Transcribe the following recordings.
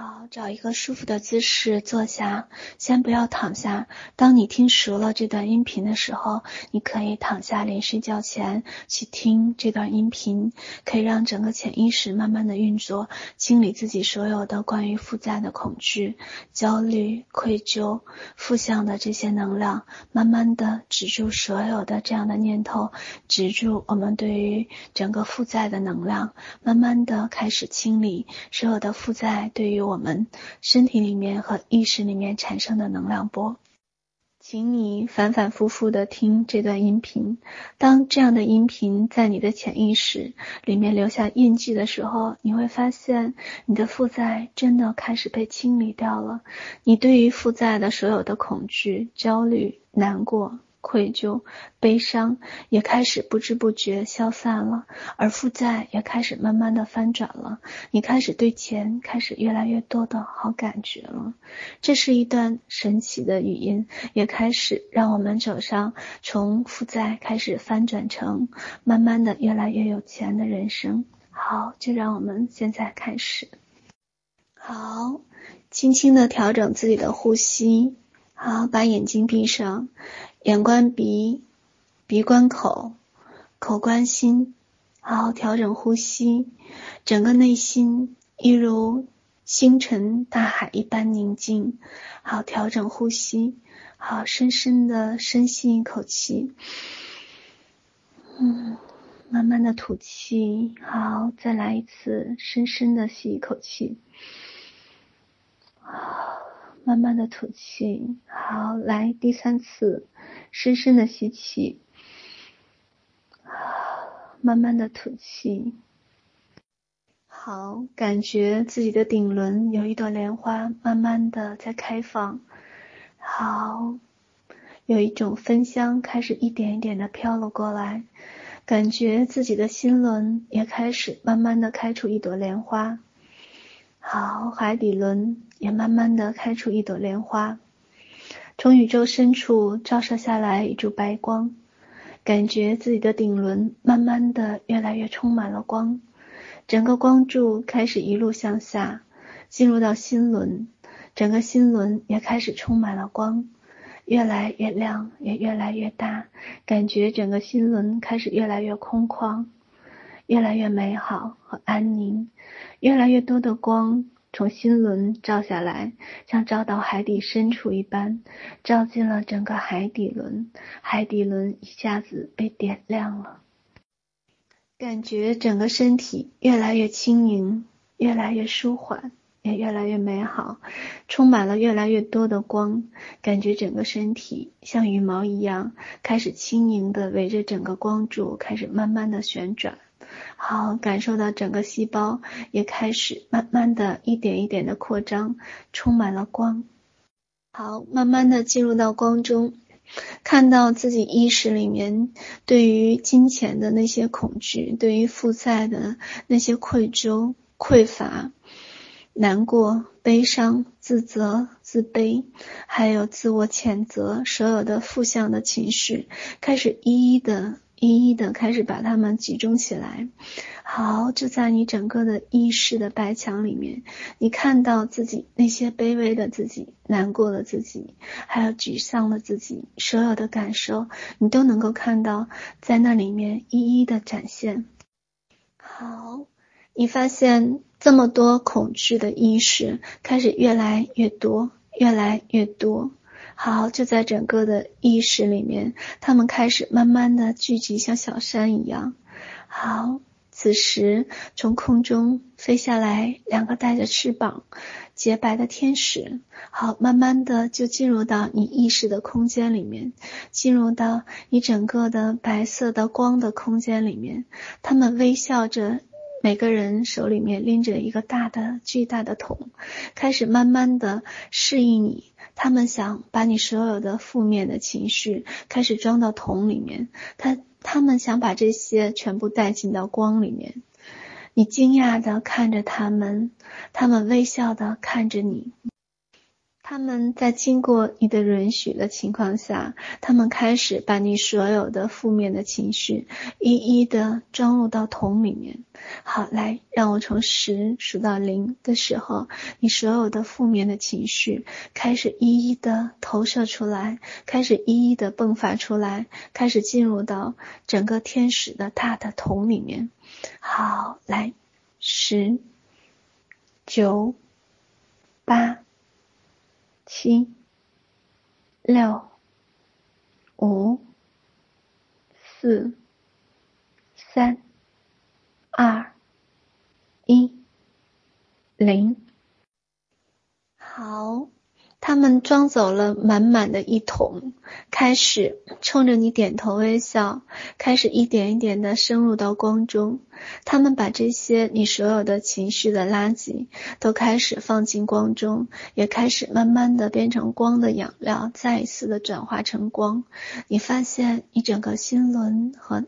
好，找一个舒服的姿势坐下，先不要躺下。当你听熟了这段音频的时候，你可以躺下，临睡觉前去听这段音频，可以让整个潜意识慢慢的运作，清理自己所有的关于负债的恐惧、焦虑、愧疚、负向的这些能量，慢慢的止住所有的这样的念头，止住我们对于整个负债的能量，慢慢的开始清理所有的负债对于。我们身体里面和意识里面产生的能量波，请你反反复复的听这段音频。当这样的音频在你的潜意识里面留下印记的时候，你会发现你的负债真的开始被清理掉了。你对于负债的所有的恐惧、焦虑、难过。愧疚、悲伤也开始不知不觉消散了，而负债也开始慢慢的翻转了。你开始对钱开始越来越多的好感觉了。这是一段神奇的语音，也开始让我们走上从负债开始翻转成慢慢的越来越有钱的人生。好，就让我们现在开始。好，轻轻的调整自己的呼吸。好，把眼睛闭上。眼观鼻，鼻观口，口观心，好调整呼吸，整个内心一如星辰大海一般宁静。好，调整呼吸，好，深深的深吸一口气，嗯，慢慢的吐气。好，再来一次，深深的吸一口气。好。慢慢的吐气，好，来第三次，深深的吸气，慢慢的吐气，好，感觉自己的顶轮有一朵莲花慢慢的在开放，好，有一种芬香开始一点一点的飘了过来，感觉自己的心轮也开始慢慢的开出一朵莲花。好，海底轮也慢慢的开出一朵莲花，从宇宙深处照射下来一柱白光，感觉自己的顶轮慢慢的越来越充满了光，整个光柱开始一路向下，进入到心轮，整个心轮也开始充满了光，越来越亮，也越来越大，感觉整个心轮开始越来越空旷。越来越美好和安宁，越来越多的光从心轮照下来，像照到海底深处一般，照进了整个海底轮，海底轮一下子被点亮了，感觉整个身体越来越轻盈，越来越舒缓，也越来越美好，充满了越来越多的光，感觉整个身体像羽毛一样，开始轻盈的围着整个光柱，开始慢慢的旋转。好，感受到整个细胞也开始慢慢的一点一点的扩张，充满了光。好，慢慢的进入到光中，看到自己意识里面对于金钱的那些恐惧，对于负债的那些愧疚、匮乏、难过、悲伤、自责、自卑，还有自我谴责，所有的负向的情绪，开始一一的。一一的开始把它们集中起来，好，就在你整个的意识的白墙里面，你看到自己那些卑微的自己、难过的自己，还有沮丧的自己，所有的感受，你都能够看到在那里面一一的展现。好，你发现这么多恐惧的意识开始越来越多，越来越多。好，就在整个的意识里面，他们开始慢慢的聚集，像小山一样。好，此时从空中飞下来两个带着翅膀、洁白的天使。好，慢慢的就进入到你意识的空间里面，进入到你整个的白色的光的空间里面。他们微笑着，每个人手里面拎着一个大的、巨大的桶，开始慢慢的适应你。他们想把你所有的负面的情绪开始装到桶里面，他他们想把这些全部带进到光里面。你惊讶的看着他们，他们微笑的看着你。他们在经过你的允许的情况下，他们开始把你所有的负面的情绪一一的装入到桶里面。好，来，让我从十数到零的时候，你所有的负面的情绪开始一一的投射出来，开始一一的迸发出来，开始进入到整个天使的大的桶里面。好，来，十、九、八。七、六、五、四、三、二、一、零。好。他们装走了满满的一桶，开始冲着你点头微笑，开始一点一点的深入到光中。他们把这些你所有的情绪的垃圾都开始放进光中，也开始慢慢的变成光的养料，再一次的转化成光。你发现你整个心轮和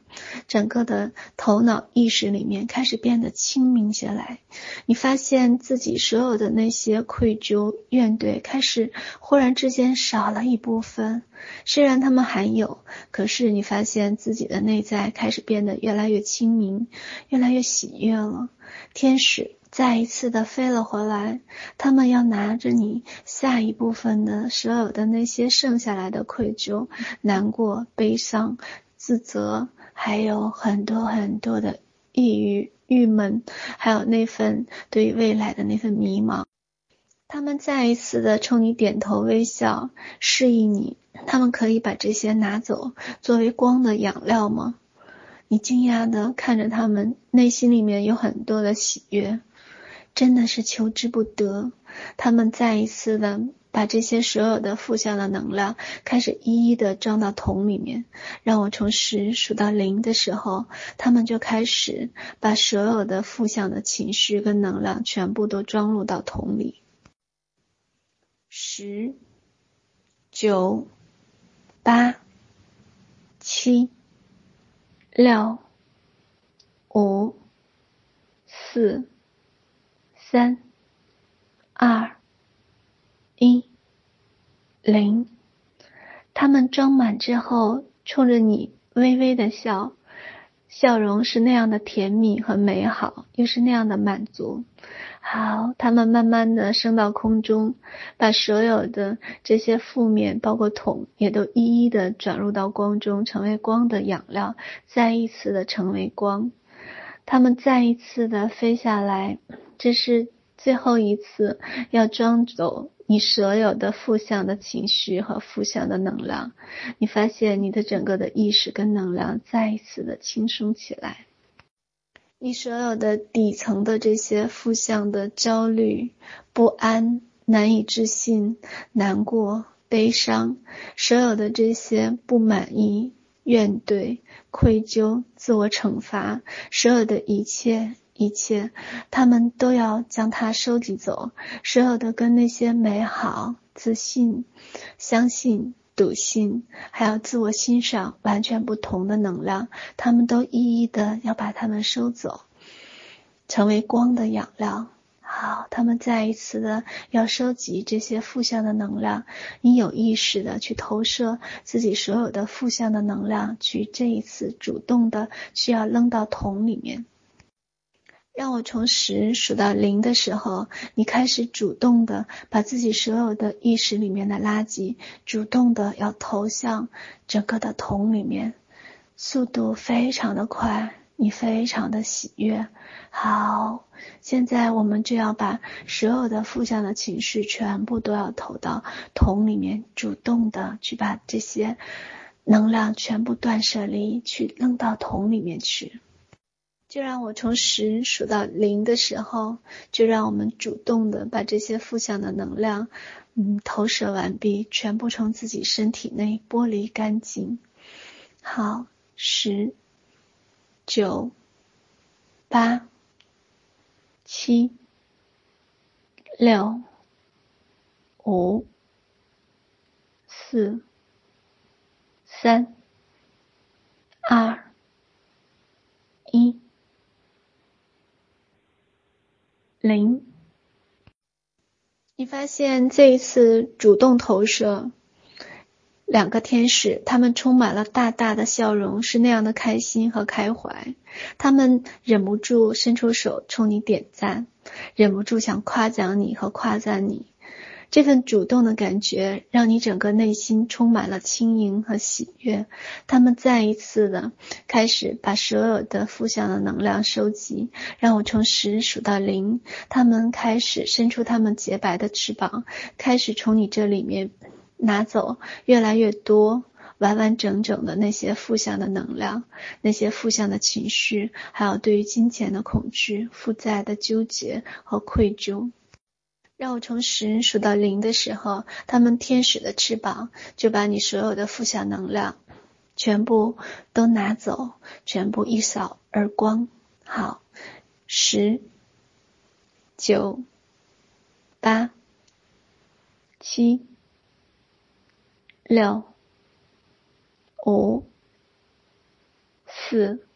整个的头脑意识里面开始变得清明下来。你发现自己所有的那些愧疚、怨怼开始。忽然之间少了一部分，虽然他们还有，可是你发现自己的内在开始变得越来越清明，越来越喜悦了。天使再一次的飞了回来，他们要拿着你下一部分的所有的那些剩下来的愧疚、难过、悲伤、自责，还有很多很多的抑郁、郁闷，还有那份对未来的那份迷茫。他们再一次的冲你点头微笑，示意你，他们可以把这些拿走，作为光的养料吗？你惊讶的看着他们，内心里面有很多的喜悦，真的是求之不得。他们再一次的把这些所有的负向的能量，开始一一的装到桶里面。让我从十数到零的时候，他们就开始把所有的负向的情绪跟能量全部都装入到桶里。十、九、八、七、六、五、四、三、二、一、零。他们装满之后，冲着你微微的笑，笑容是那样的甜蜜和美好，又是那样的满足。好，他们慢慢的升到空中，把所有的这些负面，包括桶，也都一一的转入到光中，成为光的养料，再一次的成为光。他们再一次的飞下来，这是最后一次要装走你所有的负向的情绪和负向的能量。你发现你的整个的意识跟能量再一次的轻松起来。你所有的底层的这些负向的焦虑、不安、难以置信、难过、悲伤，所有的这些不满意、怨怼、愧疚、自我惩罚，所有的一切一切，他们都要将它收集走。所有的跟那些美好、自信、相信。笃信，还有自我欣赏，完全不同的能量，他们都一一的要把它们收走，成为光的养料。好，他们再一次的要收集这些负向的能量，你有意识的去投射自己所有的负向的能量，去这一次主动的需要扔到桶里面。让我从十数到零的时候，你开始主动的把自己所有的意识里面的垃圾，主动的要投向整个的桶里面，速度非常的快，你非常的喜悦。好，现在我们就要把所有的负向的情绪全部都要投到桶里面，主动的去把这些能量全部断舍离，去扔到桶里面去。就让我从十数到零的时候，就让我们主动的把这些负向的能量，嗯，投射完毕，全部从自己身体内剥离干净。好，十、九、八、七、六、五、四、三、二、一。零，你发现这一次主动投射两个天使，他们充满了大大的笑容，是那样的开心和开怀。他们忍不住伸出手冲你点赞，忍不住想夸奖你和夸赞你。这份主动的感觉让你整个内心充满了轻盈和喜悦。他们再一次的开始把所有的负向的能量收集，让我从十数到零。他们开始伸出他们洁白的翅膀，开始从你这里面拿走越来越多完完整整的那些负向的能量，那些负向的情绪，还有对于金钱的恐惧、负债的纠结和愧疚。让我从十数到零的时候，他们天使的翅膀就把你所有的负向能量全部都拿走，全部一扫而光。好，十、九、八、七、六、五、四、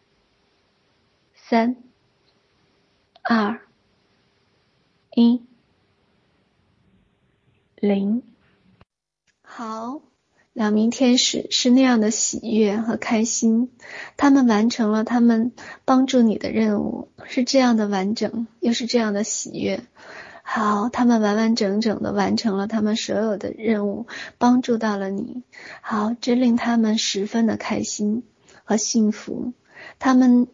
三、二、一。零，好，两名天使是那样的喜悦和开心，他们完成了他们帮助你的任务，是这样的完整，又是这样的喜悦。好，他们完完整整的完成了他们所有的任务，帮助到了你。好，这令他们十分的开心和幸福。他们。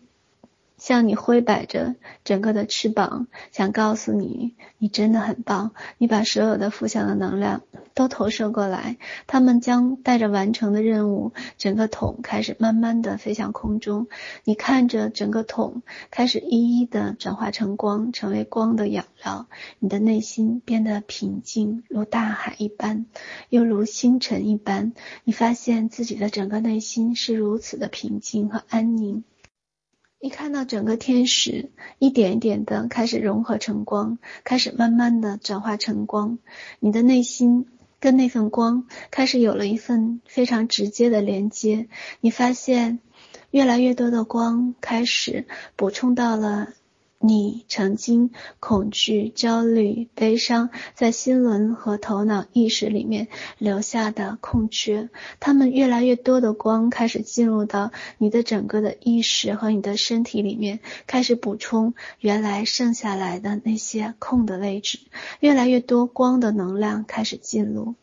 向你挥摆着整个的翅膀，想告诉你，你真的很棒。你把所有的负向的能量都投射过来，他们将带着完成的任务，整个桶开始慢慢的飞向空中。你看着整个桶开始一一的转化成光，成为光的养料。你的内心变得平静，如大海一般，又如星辰一般。你发现自己的整个内心是如此的平静和安宁。你看到整个天使一点一点的开始融合成光，开始慢慢的转化成光，你的内心跟那份光开始有了一份非常直接的连接。你发现越来越多的光开始补充到了。你曾经恐惧、焦虑、悲伤，在心轮和头脑意识里面留下的空缺，它们越来越多的光开始进入到你的整个的意识和你的身体里面，开始补充原来剩下来的那些空的位置，越来越多光的能量开始进入。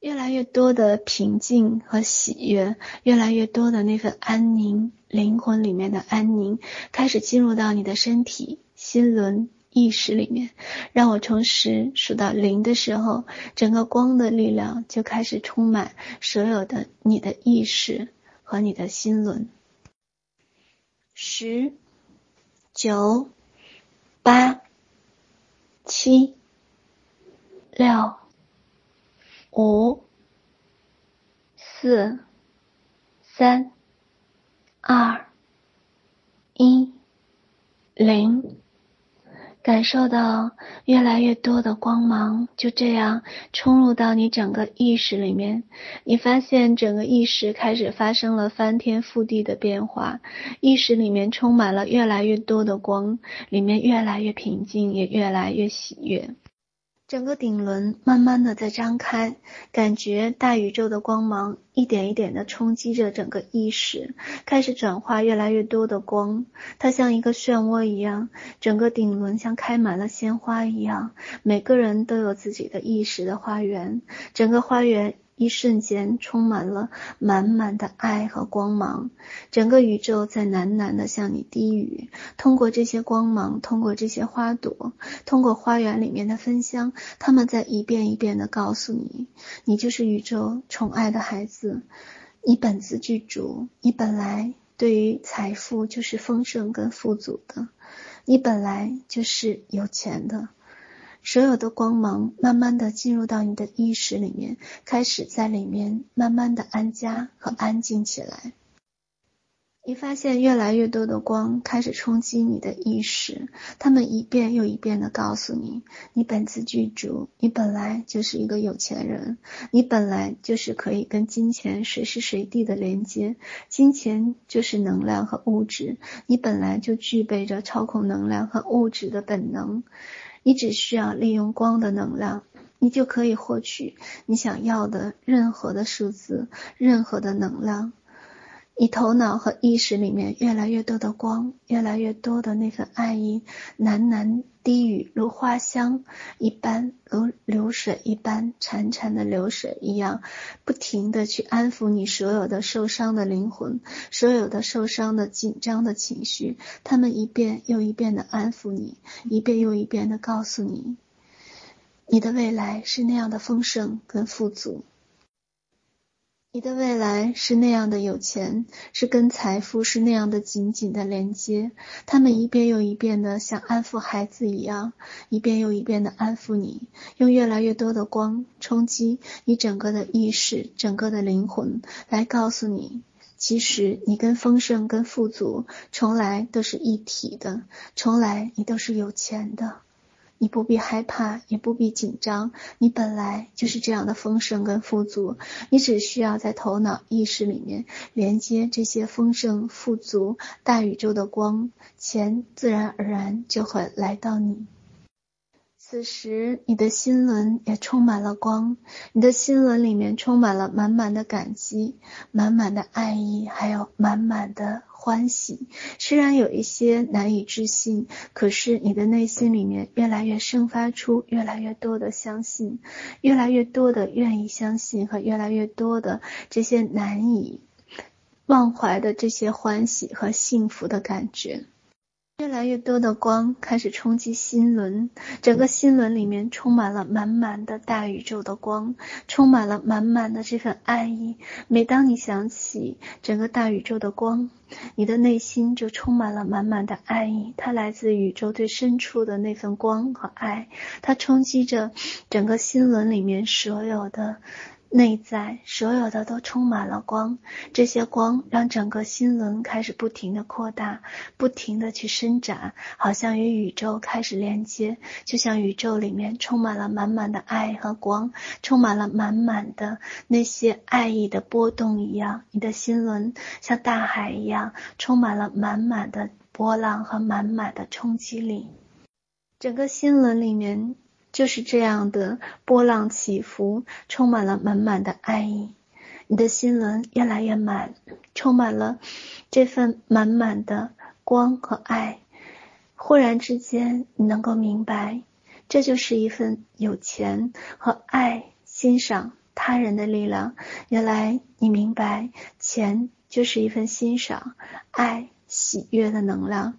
越来越多的平静和喜悦，越来越多的那份安宁，灵魂里面的安宁开始进入到你的身体、心轮、意识里面。让我从十数到零的时候，整个光的力量就开始充满所有的你的意识和你的心轮。十、九、八、七、六。五、四、三、二、一、零，感受到越来越多的光芒就这样冲入到你整个意识里面。你发现整个意识开始发生了翻天覆地的变化，意识里面充满了越来越多的光，里面越来越平静，也越来越喜悦。整个顶轮慢慢的在张开，感觉大宇宙的光芒一点一点的冲击着整个意识，开始转化越来越多的光。它像一个漩涡一样，整个顶轮像开满了鲜花一样，每个人都有自己的意识的花园，整个花园。一瞬间充满了满满的爱和光芒，整个宇宙在喃喃地向你低语。通过这些光芒，通过这些花朵，通过花园里面的芬香，他们在一遍一遍地告诉你：你就是宇宙宠爱的孩子，你本自具足，你本来对于财富就是丰盛跟富足的，你本来就是有钱的。所有的光芒慢慢的进入到你的意识里面，开始在里面慢慢的安家和安静起来。你发现越来越多的光开始冲击你的意识，他们一遍又一遍的告诉你：你本自具足，你本来就是一个有钱人，你本来就是可以跟金钱随时随地的连接，金钱就是能量和物质，你本来就具备着操控能量和物质的本能。你只需要利用光的能量，你就可以获取你想要的任何的数字，任何的能量。你头脑和意识里面越来越多的光，越来越多的那份爱意，喃喃低语，如花香一般，如流水一般，潺潺的流水一样，不停地去安抚你所有的受伤的灵魂，所有的受伤的紧张的情绪，他们一遍又一遍地安抚你，一遍又一遍地告诉你，你的未来是那样的丰盛跟富足。你的未来是那样的有钱，是跟财富是那样的紧紧的连接。他们一遍又一遍的像安抚孩子一样，一遍又一遍的安抚你，用越来越多的光冲击你整个的意识、整个的灵魂，来告诉你，其实你跟丰盛、跟富足从来都是一体的，从来你都是有钱的。你不必害怕，也不必紧张，你本来就是这样的丰盛跟富足，你只需要在头脑意识里面连接这些丰盛、富足、大宇宙的光，钱自然而然就会来到你。此时，你的心轮也充满了光，你的心轮里面充满了满满的感激、满满的爱意，还有满满的欢喜。虽然有一些难以置信，可是你的内心里面越来越生发出越来越多的相信，越来越多的愿意相信和越来越多的这些难以忘怀的这些欢喜和幸福的感觉。越来越多的光开始冲击心轮，整个心轮里面充满了满满的大宇宙的光，充满了满满的这份爱意。每当你想起整个大宇宙的光，你的内心就充满了满满的爱意。它来自宇宙最深处的那份光和爱，它冲击着整个心轮里面所有的。内在所有的都充满了光，这些光让整个心轮开始不停地扩大，不停地去伸展，好像与宇宙开始连接，就像宇宙里面充满了满满的爱和光，充满了满满的那些爱意的波动一样。你的心轮像大海一样，充满了满满的波浪和满满的冲击力，整个心轮里面。就是这样的波浪起伏，充满了满满的爱意。你的心轮越来越满，充满了这份满满的光和爱。忽然之间，你能够明白，这就是一份有钱和爱、欣赏他人的力量。原来你明白，钱就是一份欣赏、爱、喜悦的能量。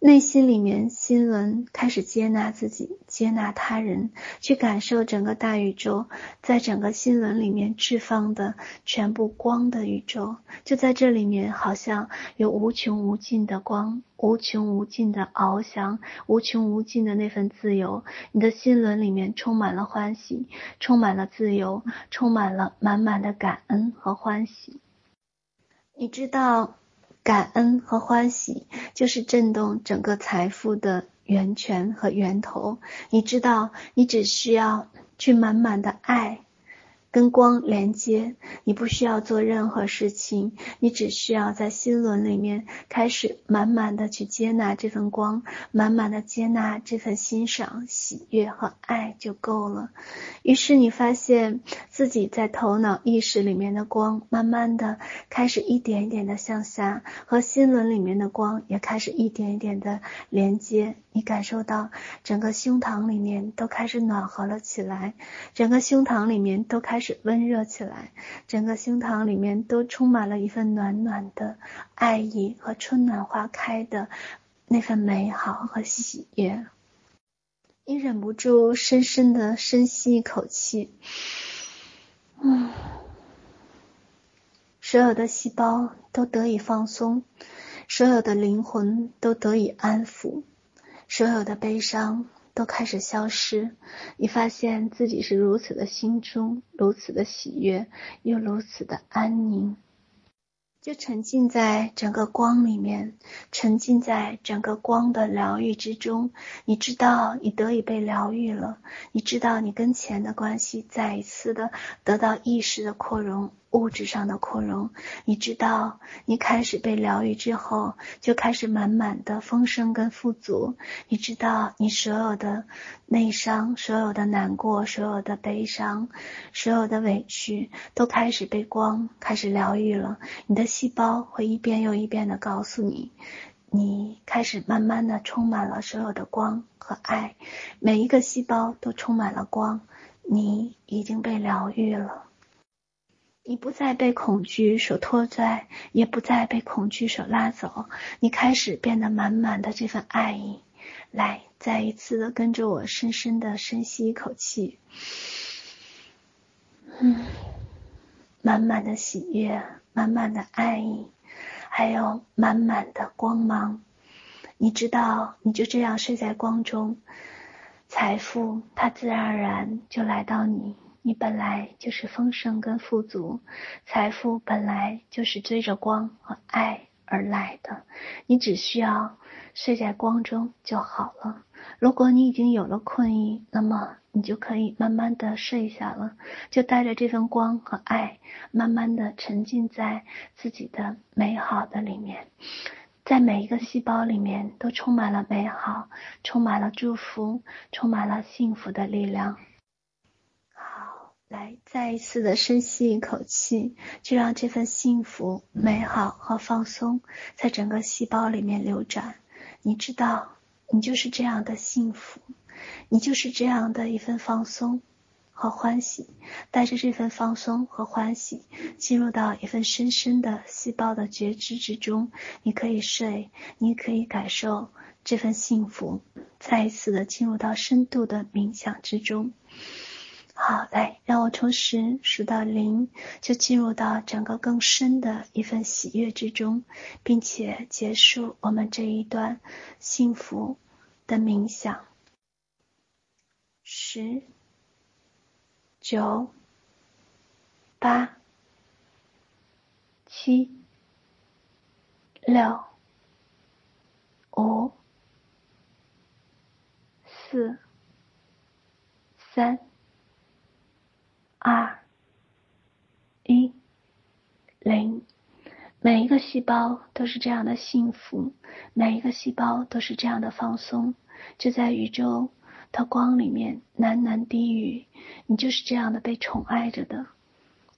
内心里面，心轮开始接纳自己，接纳他人，去感受整个大宇宙，在整个心轮里面释放的全部光的宇宙，就在这里面，好像有无穷无尽的光，无穷无尽的翱翔，无穷无尽的那份自由。你的心轮里面充满了欢喜，充满了自由，充满了满满的感恩和欢喜。你知道。感恩和欢喜就是震动整个财富的源泉和源头。你知道，你只需要去满满的爱。跟光连接，你不需要做任何事情，你只需要在心轮里面开始满满的去接纳这份光，满满的接纳这份欣赏、喜悦和爱就够了。于是你发现自己在头脑意识里面的光，慢慢的开始一点一点的向下，和心轮里面的光也开始一点一点的连接。你感受到整个胸膛里面都开始暖和了起来，整个胸膛里面都开始温热起来，整个胸膛里面都充满了一份暖暖的爱意和春暖花开的那份美好和喜悦。你忍不住深深的深吸一口气，嗯，所有的细胞都得以放松，所有的灵魂都得以安抚。所有的悲伤都开始消失，你发现自己是如此的心中，如此的喜悦，又如此的安宁，就沉浸在整个光里面，沉浸在整个光的疗愈之中。你知道你得以被疗愈了，你知道你跟钱的关系再一次的得到意识的扩容。物质上的扩容。你知道，你开始被疗愈之后，就开始满满的丰盛跟富足。你知道，你所有的内伤、所有的难过、所有的悲伤、所有的委屈，都开始被光开始疗愈了。你的细胞会一遍又一遍的告诉你。你开始慢慢的充满了所有的光和爱，每一个细胞都充满了光。你已经被疗愈了，你不再被恐惧所拖拽，也不再被恐惧所拉走。你开始变得满满的这份爱意。来，再一次的跟着我，深深的深吸一口气，嗯，满满的喜悦，满满的爱意。还有满满的光芒，你知道，你就这样睡在光中，财富它自然而然就来到你。你本来就是丰盛跟富足，财富本来就是追着光和爱而来的，你只需要睡在光中就好了。如果你已经有了困意，那么你就可以慢慢的睡下了，就带着这份光和爱，慢慢的沉浸在自己的美好的里面，在每一个细胞里面都充满了美好，充满了祝福，充满了幸福的力量。来再一次的深吸一口气，就让这份幸福、美好和放松在整个细胞里面流转。你知道。你就是这样的幸福，你就是这样的一份放松和欢喜，带着这份放松和欢喜，进入到一份深深的细胞的觉知之中。你可以睡，你可以感受这份幸福，再一次的进入到深度的冥想之中。好，来，让我从十数到零，就进入到整个更深的一份喜悦之中，并且结束我们这一段幸福的冥想。十、九、八、七、六、五、四、三。二、一、零，每一个细胞都是这样的幸福，每一个细胞都是这样的放松。就在宇宙的光里面喃喃低语，你就是这样的被宠爱着的，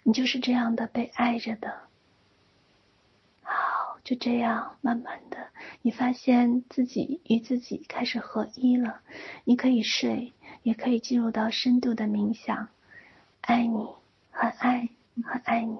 你就是这样的被爱着的。好，就这样慢慢的，你发现自己与自己开始合一了。你可以睡，也可以进入到深度的冥想。爱你，很爱，很爱你。